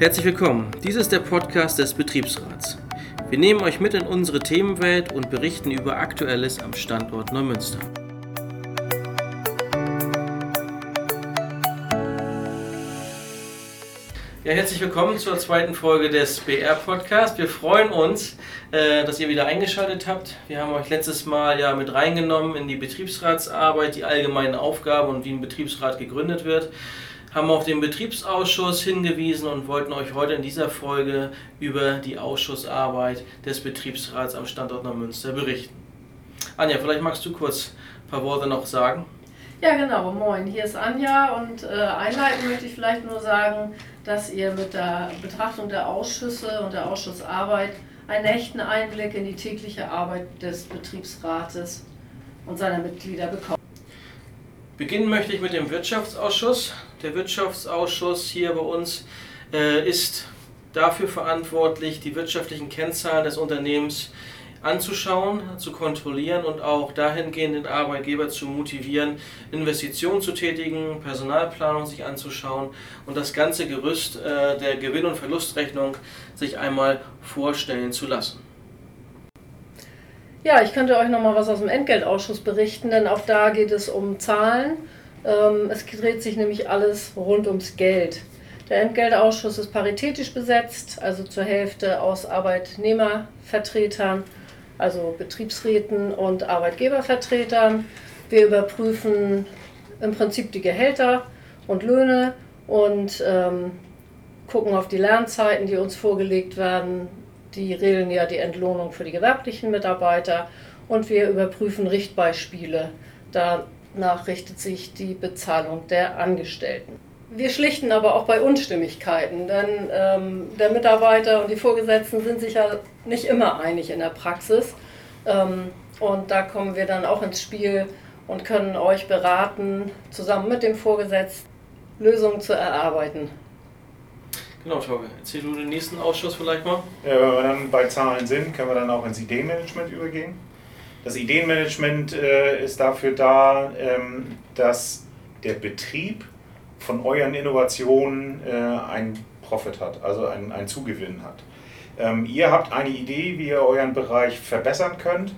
Herzlich willkommen. Dies ist der Podcast des Betriebsrats. Wir nehmen euch mit in unsere Themenwelt und berichten über Aktuelles am Standort Neumünster. Ja, herzlich willkommen zur zweiten Folge des BR Podcasts. Wir freuen uns, äh, dass ihr wieder eingeschaltet habt. Wir haben euch letztes Mal ja mit reingenommen in die Betriebsratsarbeit, die allgemeinen Aufgaben und wie ein Betriebsrat gegründet wird haben auf den Betriebsausschuss hingewiesen und wollten euch heute in dieser Folge über die Ausschussarbeit des Betriebsrats am Standort Neumünster berichten. Anja, vielleicht magst du kurz ein paar Worte noch sagen. Ja, genau. Moin, hier ist Anja und äh, einleiten möchte ich vielleicht nur sagen, dass ihr mit der Betrachtung der Ausschüsse und der Ausschussarbeit einen echten Einblick in die tägliche Arbeit des Betriebsrates und seiner Mitglieder bekommt. Beginnen möchte ich mit dem Wirtschaftsausschuss. Der Wirtschaftsausschuss hier bei uns äh, ist dafür verantwortlich, die wirtschaftlichen Kennzahlen des Unternehmens anzuschauen, zu kontrollieren und auch dahingehend den Arbeitgeber zu motivieren, Investitionen zu tätigen, Personalplanung sich anzuschauen und das ganze Gerüst äh, der Gewinn- und Verlustrechnung sich einmal vorstellen zu lassen. Ja, ich könnte euch noch mal was aus dem Entgeltausschuss berichten, denn auch da geht es um Zahlen. Ähm, es dreht sich nämlich alles rund ums Geld. Der Entgeltausschuss ist paritätisch besetzt, also zur Hälfte aus Arbeitnehmervertretern, also Betriebsräten und Arbeitgebervertretern. Wir überprüfen im Prinzip die Gehälter und Löhne und ähm, gucken auf die Lernzeiten, die uns vorgelegt werden, die regeln ja die Entlohnung für die gewerblichen Mitarbeiter und wir überprüfen Richtbeispiele. Danach richtet sich die Bezahlung der Angestellten. Wir schlichten aber auch bei Unstimmigkeiten, denn ähm, der Mitarbeiter und die Vorgesetzten sind sich ja nicht immer einig in der Praxis. Ähm, und da kommen wir dann auch ins Spiel und können euch beraten, zusammen mit dem Vorgesetzten Lösungen zu erarbeiten. Genau, Torge. Erzähl du den nächsten Ausschuss vielleicht mal. Ja, wenn wir dann bei Zahlen sind, können wir dann auch ins Ideenmanagement übergehen. Das Ideenmanagement äh, ist dafür da, ähm, dass der Betrieb von euren Innovationen äh, einen Profit hat, also einen, Zugewinn hat. Ähm, ihr habt eine Idee, wie ihr euren Bereich verbessern könnt.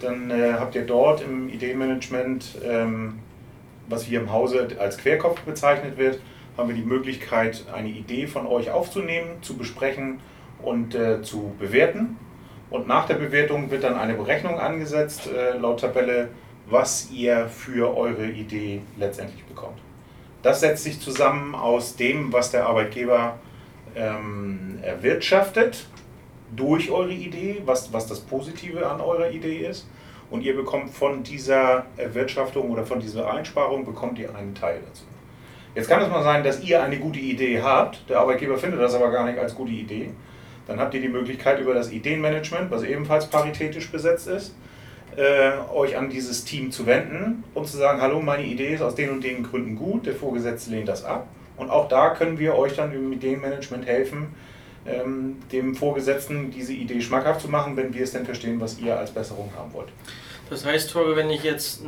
Dann äh, habt ihr dort im Ideenmanagement, ähm, was hier im Hause als Querkopf bezeichnet wird, haben wir die Möglichkeit, eine Idee von euch aufzunehmen, zu besprechen und äh, zu bewerten. Und nach der Bewertung wird dann eine Berechnung angesetzt, äh, laut Tabelle, was ihr für eure Idee letztendlich bekommt. Das setzt sich zusammen aus dem, was der Arbeitgeber ähm, erwirtschaftet durch eure Idee, was, was das Positive an eurer Idee ist. Und ihr bekommt von dieser Erwirtschaftung oder von dieser Einsparung bekommt ihr einen Teil dazu. Jetzt kann es mal sein, dass ihr eine gute Idee habt, der Arbeitgeber findet das aber gar nicht als gute Idee. Dann habt ihr die Möglichkeit über das Ideenmanagement, was ebenfalls paritätisch besetzt ist, äh, euch an dieses Team zu wenden und zu sagen, hallo, meine Idee ist aus den und den Gründen gut, der Vorgesetzte lehnt das ab. Und auch da können wir euch dann im Ideenmanagement helfen, ähm, dem Vorgesetzten diese Idee schmackhaft zu machen, wenn wir es denn verstehen, was ihr als Besserung haben wollt. Das heißt, Torge, wenn ich jetzt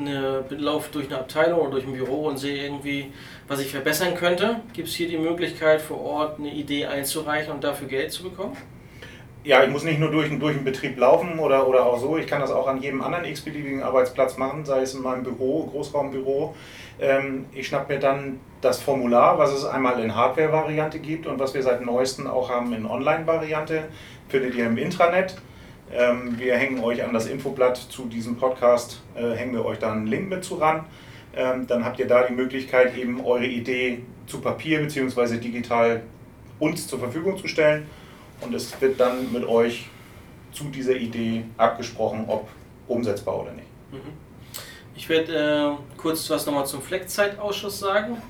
laufe durch eine Abteilung oder durch ein Büro und sehe irgendwie, was ich verbessern könnte, gibt es hier die Möglichkeit, vor Ort eine Idee einzureichen und dafür Geld zu bekommen? Ja, ich muss nicht nur durch, durch einen Betrieb laufen oder, oder auch so, ich kann das auch an jedem anderen x-beliebigen Arbeitsplatz machen, sei es in meinem Büro, Großraumbüro. Ähm, ich schnapp mir dann das Formular, was es einmal in Hardware-Variante gibt und was wir seit neuestem auch haben in Online-Variante, findet ihr im Intranet. Ähm, wir hängen euch an das Infoblatt zu diesem Podcast, äh, hängen wir euch dann einen Link mit zu ran. Ähm, dann habt ihr da die Möglichkeit, eben eure Idee zu Papier bzw. digital uns zur Verfügung zu stellen. Und es wird dann mit euch zu dieser Idee abgesprochen, ob umsetzbar oder nicht. Mhm. Ich werde äh, kurz was nochmal zum Fleckzeitausschuss sagen.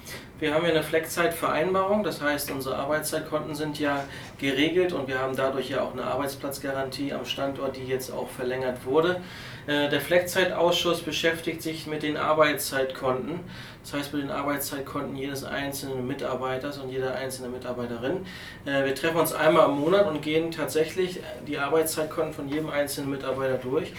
Wir haben ja eine Fleckzeitvereinbarung, das heißt, unsere Arbeitszeitkonten sind ja geregelt und wir haben dadurch ja auch eine Arbeitsplatzgarantie am Standort, die jetzt auch verlängert wurde. Äh, der Fleckzeitausschuss beschäftigt sich mit den Arbeitszeitkonten, das heißt mit den Arbeitszeitkonten jedes einzelnen Mitarbeiters und jeder einzelnen Mitarbeiterin. Äh, wir treffen uns einmal im Monat und gehen tatsächlich die Arbeitszeitkonten von jedem einzelnen Mitarbeiter durch.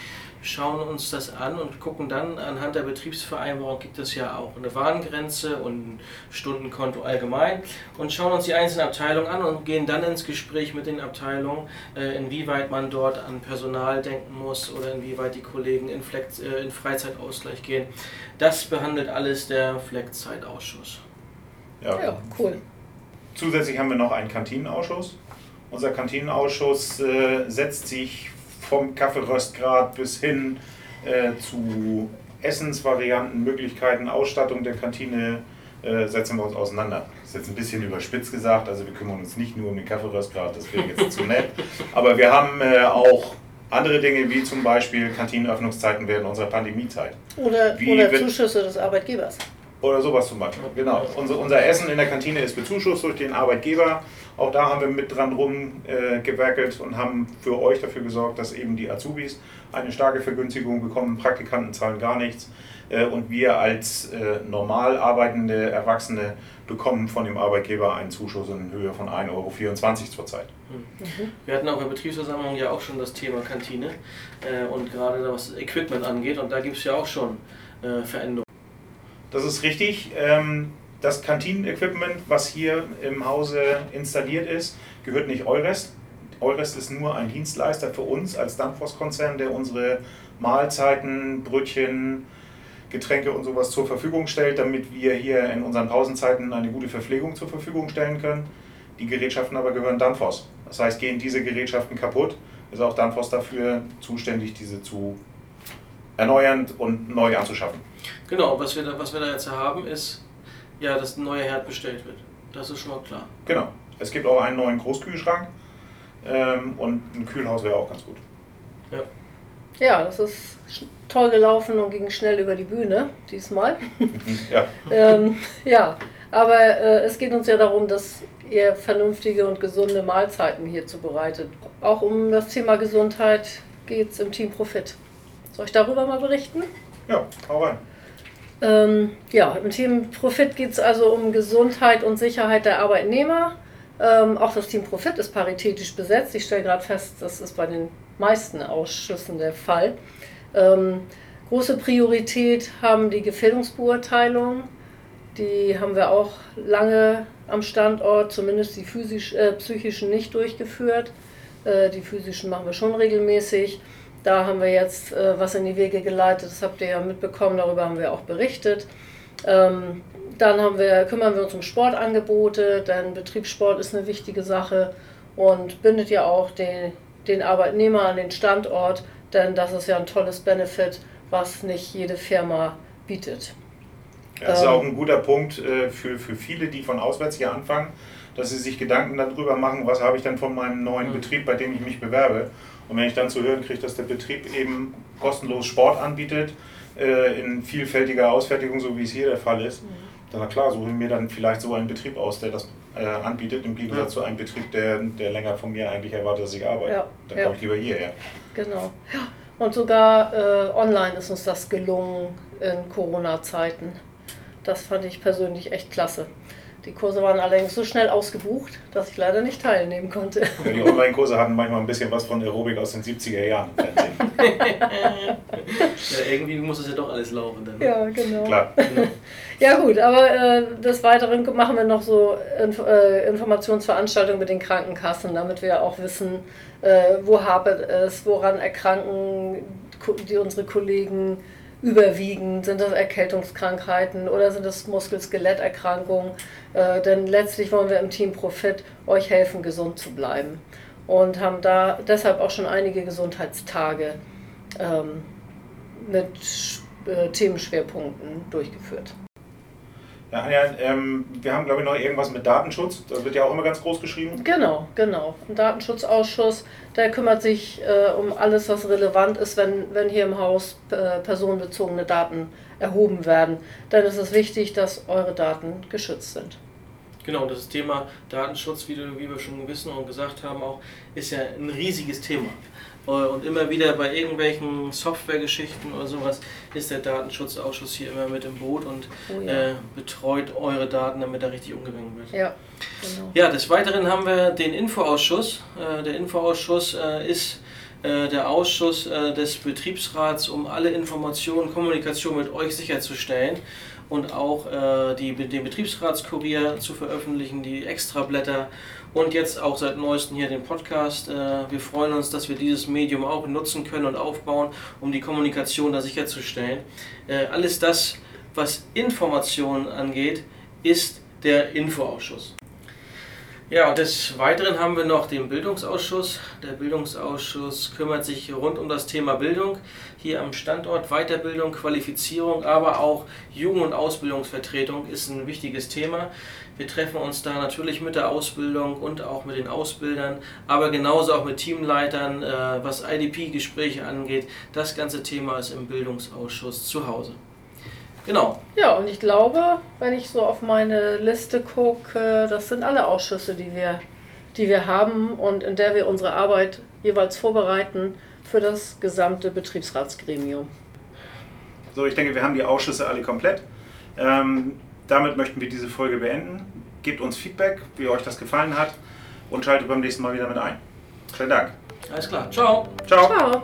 Schauen uns das an und gucken dann anhand der Betriebsvereinbarung gibt es ja auch eine Warengrenze und ein Stundenkonto allgemein und schauen uns die einzelnen Abteilungen an und gehen dann ins Gespräch mit den Abteilungen, äh, inwieweit man dort an Personal denken muss oder inwieweit die Kollegen in, Flex, äh, in Freizeitausgleich gehen. Das behandelt alles der Fleckzeitausschuss. Ja, ja, cool. Zusätzlich haben wir noch einen Kantinenausschuss. Unser Kantinenausschuss äh, setzt sich vom Kaffeeröstgrad bis hin äh, zu Essensvarianten, Möglichkeiten, Ausstattung der Kantine äh, setzen wir uns auseinander. Das ist jetzt ein bisschen überspitzt gesagt, also wir kümmern uns nicht nur um den Kaffeeröstgrad, das wäre jetzt zu nett. Aber wir haben äh, auch andere Dinge wie zum Beispiel Kantinenöffnungszeiten während unserer Pandemiezeit. Oder, oder Zuschüsse des Arbeitgebers. Oder sowas zum Beispiel. Genau. Unser, unser Essen in der Kantine ist bezuschusst durch den Arbeitgeber. Auch da haben wir mit dran rumgewerkelt äh, und haben für euch dafür gesorgt, dass eben die Azubis eine starke Vergünstigung bekommen. Praktikanten zahlen gar nichts. Äh, und wir als äh, normal arbeitende Erwachsene bekommen von dem Arbeitgeber einen Zuschuss in Höhe von 1,24 Euro zurzeit. Mhm. Wir hatten auch der Betriebsversammlung ja auch schon das Thema Kantine äh, und gerade was Equipment angeht und da gibt es ja auch schon äh, Veränderungen. Das ist richtig. Ähm, das Kantinenequipment, was hier im Hause installiert ist, gehört nicht Eurest. Eurest ist nur ein Dienstleister für uns als Danfoss-Konzern, der unsere Mahlzeiten, Brötchen, Getränke und sowas zur Verfügung stellt, damit wir hier in unseren Pausenzeiten eine gute Verpflegung zur Verfügung stellen können. Die Gerätschaften aber gehören Danfoss. Das heißt, gehen diese Gerätschaften kaputt, ist auch Danfoss dafür zuständig, diese zu erneuern und neu anzuschaffen. Genau, was wir da, was wir da jetzt haben, ist ja, dass ein neuer Herd bestellt wird. Das ist schon mal klar. Genau. Es gibt auch einen neuen Großkühlschrank ähm, und ein Kühlhaus wäre auch ganz gut. Ja. Ja, das ist toll gelaufen und ging schnell über die Bühne diesmal. ja. ähm, ja, aber äh, es geht uns ja darum, dass ihr vernünftige und gesunde Mahlzeiten hier zubereitet. Auch um das Thema Gesundheit geht es im Team Profit. Soll ich darüber mal berichten? Ja, hau rein. Ähm, ja, im Team Profit geht es also um Gesundheit und Sicherheit der Arbeitnehmer. Ähm, auch das Team Profit ist paritätisch besetzt. Ich stelle gerade fest, das ist bei den meisten Ausschüssen der Fall. Ähm, große Priorität haben die Gefährdungsbeurteilungen. Die haben wir auch lange am Standort, zumindest die physisch, äh, psychischen nicht durchgeführt. Äh, die physischen machen wir schon regelmäßig. Da haben wir jetzt äh, was in die Wege geleitet, das habt ihr ja mitbekommen, darüber haben wir auch berichtet. Ähm, dann wir, kümmern wir uns um Sportangebote, denn Betriebssport ist eine wichtige Sache und bindet ja auch den, den Arbeitnehmer an den Standort, denn das ist ja ein tolles Benefit, was nicht jede Firma bietet. Das ist auch ein guter Punkt äh, für, für viele, die von auswärts hier anfangen, dass sie sich Gedanken darüber machen, was habe ich denn von meinem neuen mhm. Betrieb, bei dem ich mich bewerbe. Und wenn ich dann zu hören kriege, dass der Betrieb eben kostenlos Sport anbietet, äh, in vielfältiger Ausfertigung, so wie es hier der Fall ist, mhm. dann klar, suche ich mir dann vielleicht so einen Betrieb aus, der das äh, anbietet, im Gegensatz ja. zu einem Betrieb, der, der länger von mir eigentlich erwartet, dass ich arbeite. Ja. Dann ja. komme ich lieber hierher. Genau. Ja. Und sogar äh, online ist uns das gelungen in Corona-Zeiten. Das fand ich persönlich echt klasse. Die Kurse waren allerdings so schnell ausgebucht, dass ich leider nicht teilnehmen konnte. Die Online-Kurse hatten manchmal ein bisschen was von Aerobik aus den 70er Jahren ja, irgendwie muss es ja doch alles laufen dann. Ne? Ja, genau. Klar. ja gut, aber äh, des Weiteren machen wir noch so Inf äh, Informationsveranstaltungen mit den Krankenkassen, damit wir auch wissen, äh, wo hapert es, woran erkranken die, unsere Kollegen überwiegend? Sind das Erkältungskrankheiten oder sind das Muskel-Skeletterkrankungen? Äh, denn letztlich wollen wir im Team Profit euch helfen, gesund zu bleiben. Und haben da deshalb auch schon einige Gesundheitstage ähm, mit äh, Themenschwerpunkten durchgeführt. Ja, Anja, ähm, wir haben, glaube ich, noch irgendwas mit Datenschutz. Das wird ja auch immer ganz groß geschrieben. Genau, genau. Ein Datenschutzausschuss, der kümmert sich äh, um alles, was relevant ist, wenn, wenn hier im Haus äh, personenbezogene Daten erhoben werden. Denn es ist wichtig, dass eure Daten geschützt sind. Genau, das Thema Datenschutz, wie, wie wir schon wissen und gesagt haben, auch ist ja ein riesiges Thema. Äh, und immer wieder bei irgendwelchen Softwaregeschichten oder sowas ist der Datenschutzausschuss hier immer mit im Boot und oh ja. äh, betreut eure Daten, damit da richtig umgegangen wird. Ja, genau. Ja, des Weiteren haben wir den Infoausschuss. Äh, der Infoausschuss äh, ist äh, der Ausschuss äh, des Betriebsrats, um alle Informationen, Kommunikation mit euch sicherzustellen und auch äh, die, den Betriebsratskurier zu veröffentlichen, die Extrablätter und jetzt auch seit neuestem hier den Podcast. Äh, wir freuen uns, dass wir dieses Medium auch nutzen können und aufbauen, um die Kommunikation da sicherzustellen. Äh, alles das, was Informationen angeht, ist der Infoausschuss. Ja, und des Weiteren haben wir noch den Bildungsausschuss. Der Bildungsausschuss kümmert sich rund um das Thema Bildung hier am Standort. Weiterbildung, Qualifizierung, aber auch Jugend- und Ausbildungsvertretung ist ein wichtiges Thema. Wir treffen uns da natürlich mit der Ausbildung und auch mit den Ausbildern, aber genauso auch mit Teamleitern, äh, was IDP-Gespräche angeht. Das ganze Thema ist im Bildungsausschuss zu Hause. Genau. Ja, und ich glaube, wenn ich so auf meine Liste gucke, das sind alle Ausschüsse, die wir, die wir haben und in der wir unsere Arbeit jeweils vorbereiten für das gesamte Betriebsratsgremium. So, ich denke, wir haben die Ausschüsse alle komplett. Ähm, damit möchten wir diese Folge beenden. Gebt uns Feedback, wie euch das gefallen hat und schaltet beim nächsten Mal wieder mit ein. Vielen Dank. Alles klar. Ciao. Ciao. Ciao.